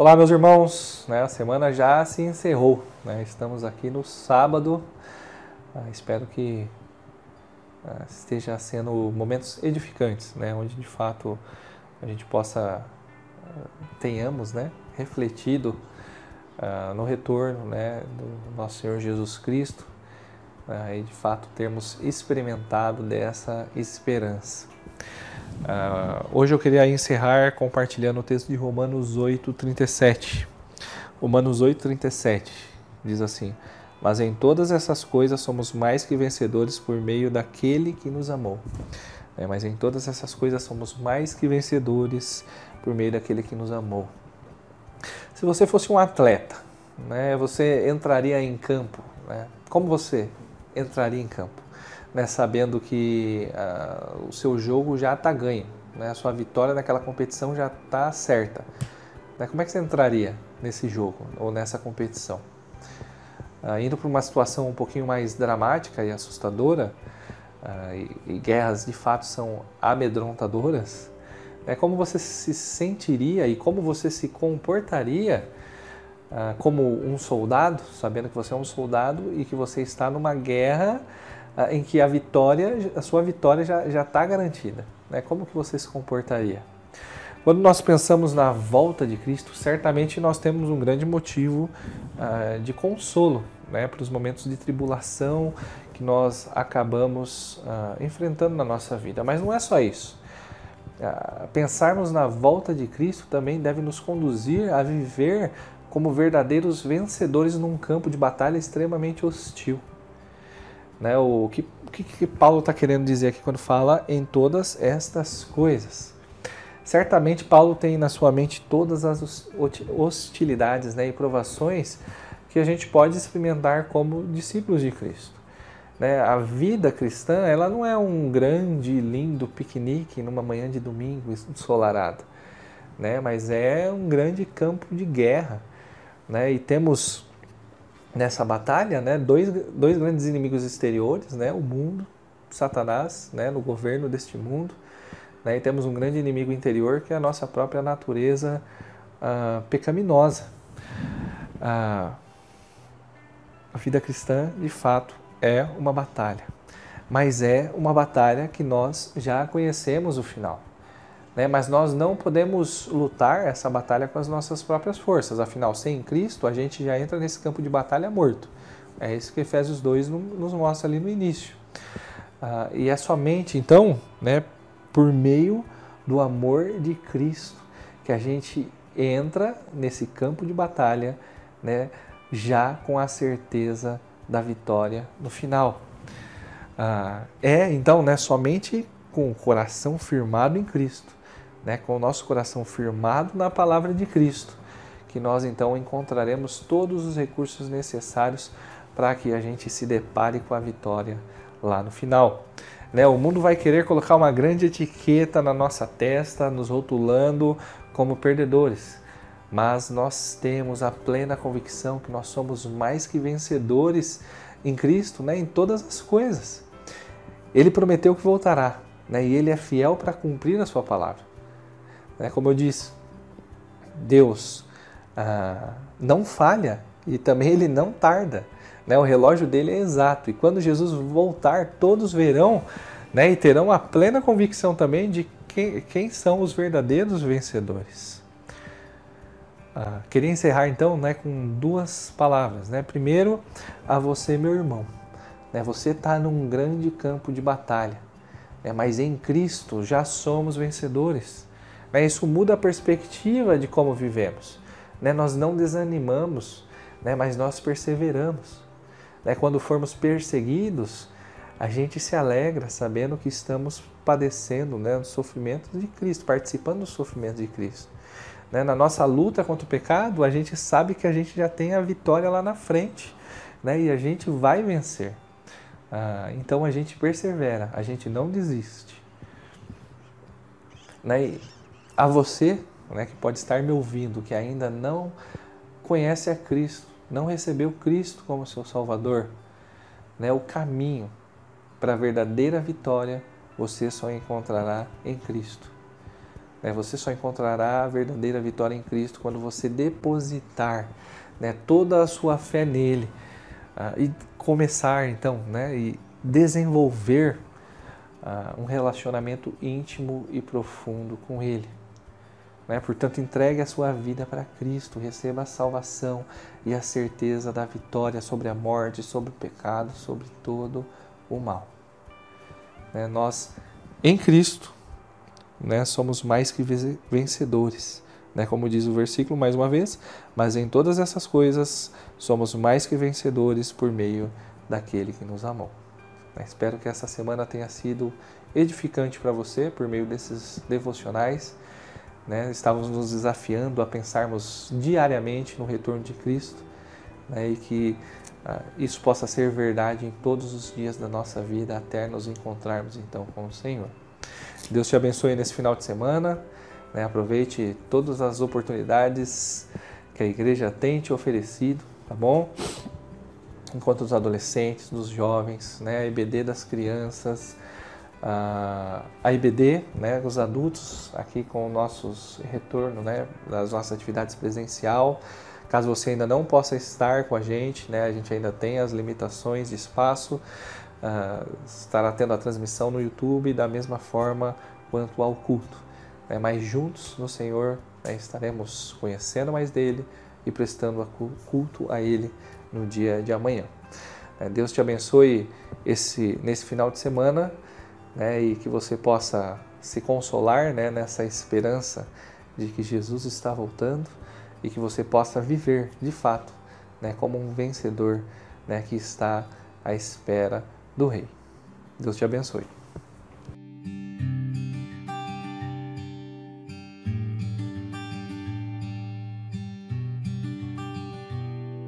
Olá, meus irmãos. Né, a semana já se encerrou. Né? Estamos aqui no sábado. Ah, espero que ah, esteja sendo momentos edificantes, né? onde de fato a gente possa ah, tenhamos, né, refletido ah, no retorno, né, do nosso Senhor Jesus Cristo ah, e de fato termos experimentado dessa esperança. Uh, hoje eu queria encerrar compartilhando o texto de Romanos 8, 37. Romanos 8, 37 diz assim: Mas em todas essas coisas somos mais que vencedores por meio daquele que nos amou. É, mas em todas essas coisas somos mais que vencedores por meio daquele que nos amou. Se você fosse um atleta, né, você entraria em campo. Né? Como você entraria em campo? Né, sabendo que uh, o seu jogo já está ganho, né, a sua vitória naquela competição já está certa. Né, como é que você entraria nesse jogo ou nessa competição? Uh, indo para uma situação um pouquinho mais dramática e assustadora, uh, e, e, guerras de fato são amedrontadoras, né, como você se sentiria e como você se comportaria como um soldado, sabendo que você é um soldado e que você está numa guerra em que a vitória, a sua vitória já está garantida. Né? Como que você se comportaria? Quando nós pensamos na volta de Cristo, certamente nós temos um grande motivo uh, de consolo né, para os momentos de tribulação que nós acabamos uh, enfrentando na nossa vida. Mas não é só isso. Uh, pensarmos na volta de Cristo também deve nos conduzir a viver como verdadeiros vencedores num campo de batalha extremamente hostil. Né? O que, o que, que Paulo está querendo dizer aqui quando fala em todas estas coisas? Certamente Paulo tem na sua mente todas as hostilidades né, e provações que a gente pode experimentar como discípulos de Cristo. Né? A vida cristã ela não é um grande lindo piquenique numa manhã de domingo ensolarada, né? mas é um grande campo de guerra. Né? E temos nessa batalha, né, dois, dois grandes inimigos exteriores, né, o mundo, Satanás, né, no governo deste mundo, né, e temos um grande inimigo interior que é a nossa própria natureza uh, pecaminosa. Uh, a vida cristã, de fato, é uma batalha, mas é uma batalha que nós já conhecemos o final né? mas nós não podemos lutar essa batalha com as nossas próprias forças. Afinal, sem Cristo, a gente já entra nesse campo de batalha morto. É isso que Efésios 2 nos mostra ali no início. Ah, e é somente, então, né, por meio do amor de Cristo que a gente entra nesse campo de batalha né, já com a certeza da vitória no final. Ah, é, então, né, somente com o coração firmado em Cristo né, com o nosso coração firmado na palavra de Cristo, que nós então encontraremos todos os recursos necessários para que a gente se depare com a vitória lá no final. Né, o mundo vai querer colocar uma grande etiqueta na nossa testa, nos rotulando como perdedores. Mas nós temos a plena convicção que nós somos mais que vencedores em Cristo, né, em todas as coisas. Ele prometeu que voltará, né, e ele é fiel para cumprir a sua palavra. Né? Como eu disse, Deus ah, não falha e também ele não tarda. Né? O relógio dele é exato. E quando Jesus voltar, todos verão né? e terão a plena convicção também de quem, quem são os verdadeiros vencedores. Ah, queria encerrar então né, com duas palavras. Né? Primeiro, a você, meu irmão. Né? Você está num grande campo de batalha, né? mas em Cristo já somos vencedores. Né? Isso muda a perspectiva de como vivemos. Né? Nós não desanimamos, né? mas nós perseveramos. Né? Quando formos perseguidos, a gente se alegra sabendo que estamos padecendo né, os sofrimentos de Cristo, participando dos sofrimentos de Cristo. Né? Na nossa luta contra o pecado, a gente sabe que a gente já tem a vitória lá na frente né? e a gente vai vencer. Ah, então a gente persevera, a gente não desiste. Né? A você, né, que pode estar me ouvindo, que ainda não conhece a Cristo, não recebeu Cristo como seu Salvador, né, o caminho para a verdadeira vitória você só encontrará em Cristo. Né? Você só encontrará a verdadeira vitória em Cristo quando você depositar né, toda a sua fé nele uh, e começar então né, e desenvolver uh, um relacionamento íntimo e profundo com ele. Né? Portanto, entregue a sua vida para Cristo, receba a salvação e a certeza da vitória sobre a morte, sobre o pecado, sobre todo o mal. Né? Nós, em Cristo, né, somos mais que vencedores. Né, como diz o versículo mais uma vez, mas em todas essas coisas somos mais que vencedores por meio daquele que nos amou. Né, espero que essa semana tenha sido edificante para você por meio desses devocionais. Né, estávamos nos desafiando a pensarmos diariamente no retorno de Cristo né, e que uh, isso possa ser verdade em todos os dias da nossa vida até nos encontrarmos então com o Senhor. Deus te abençoe nesse final de semana. Né? Aproveite todas as oportunidades que a igreja tem te oferecido, tá bom? Enquanto os adolescentes, dos jovens, né? IBD das crianças, a IBD, né? os adultos aqui com o nosso retorno né? das nossas atividades presencial. Caso você ainda não possa estar com a gente, né? a gente ainda tem as limitações de espaço, uh, estará tendo a transmissão no YouTube da mesma forma quanto ao culto. Né? Mas juntos no Senhor né, estaremos conhecendo mais dele e prestando culto a ele no dia de amanhã. É, Deus te abençoe esse, nesse final de semana né, e que você possa se consolar né, nessa esperança de que Jesus está voltando e que você possa viver de fato né, como um vencedor né, que está à espera do Rei. Deus te abençoe.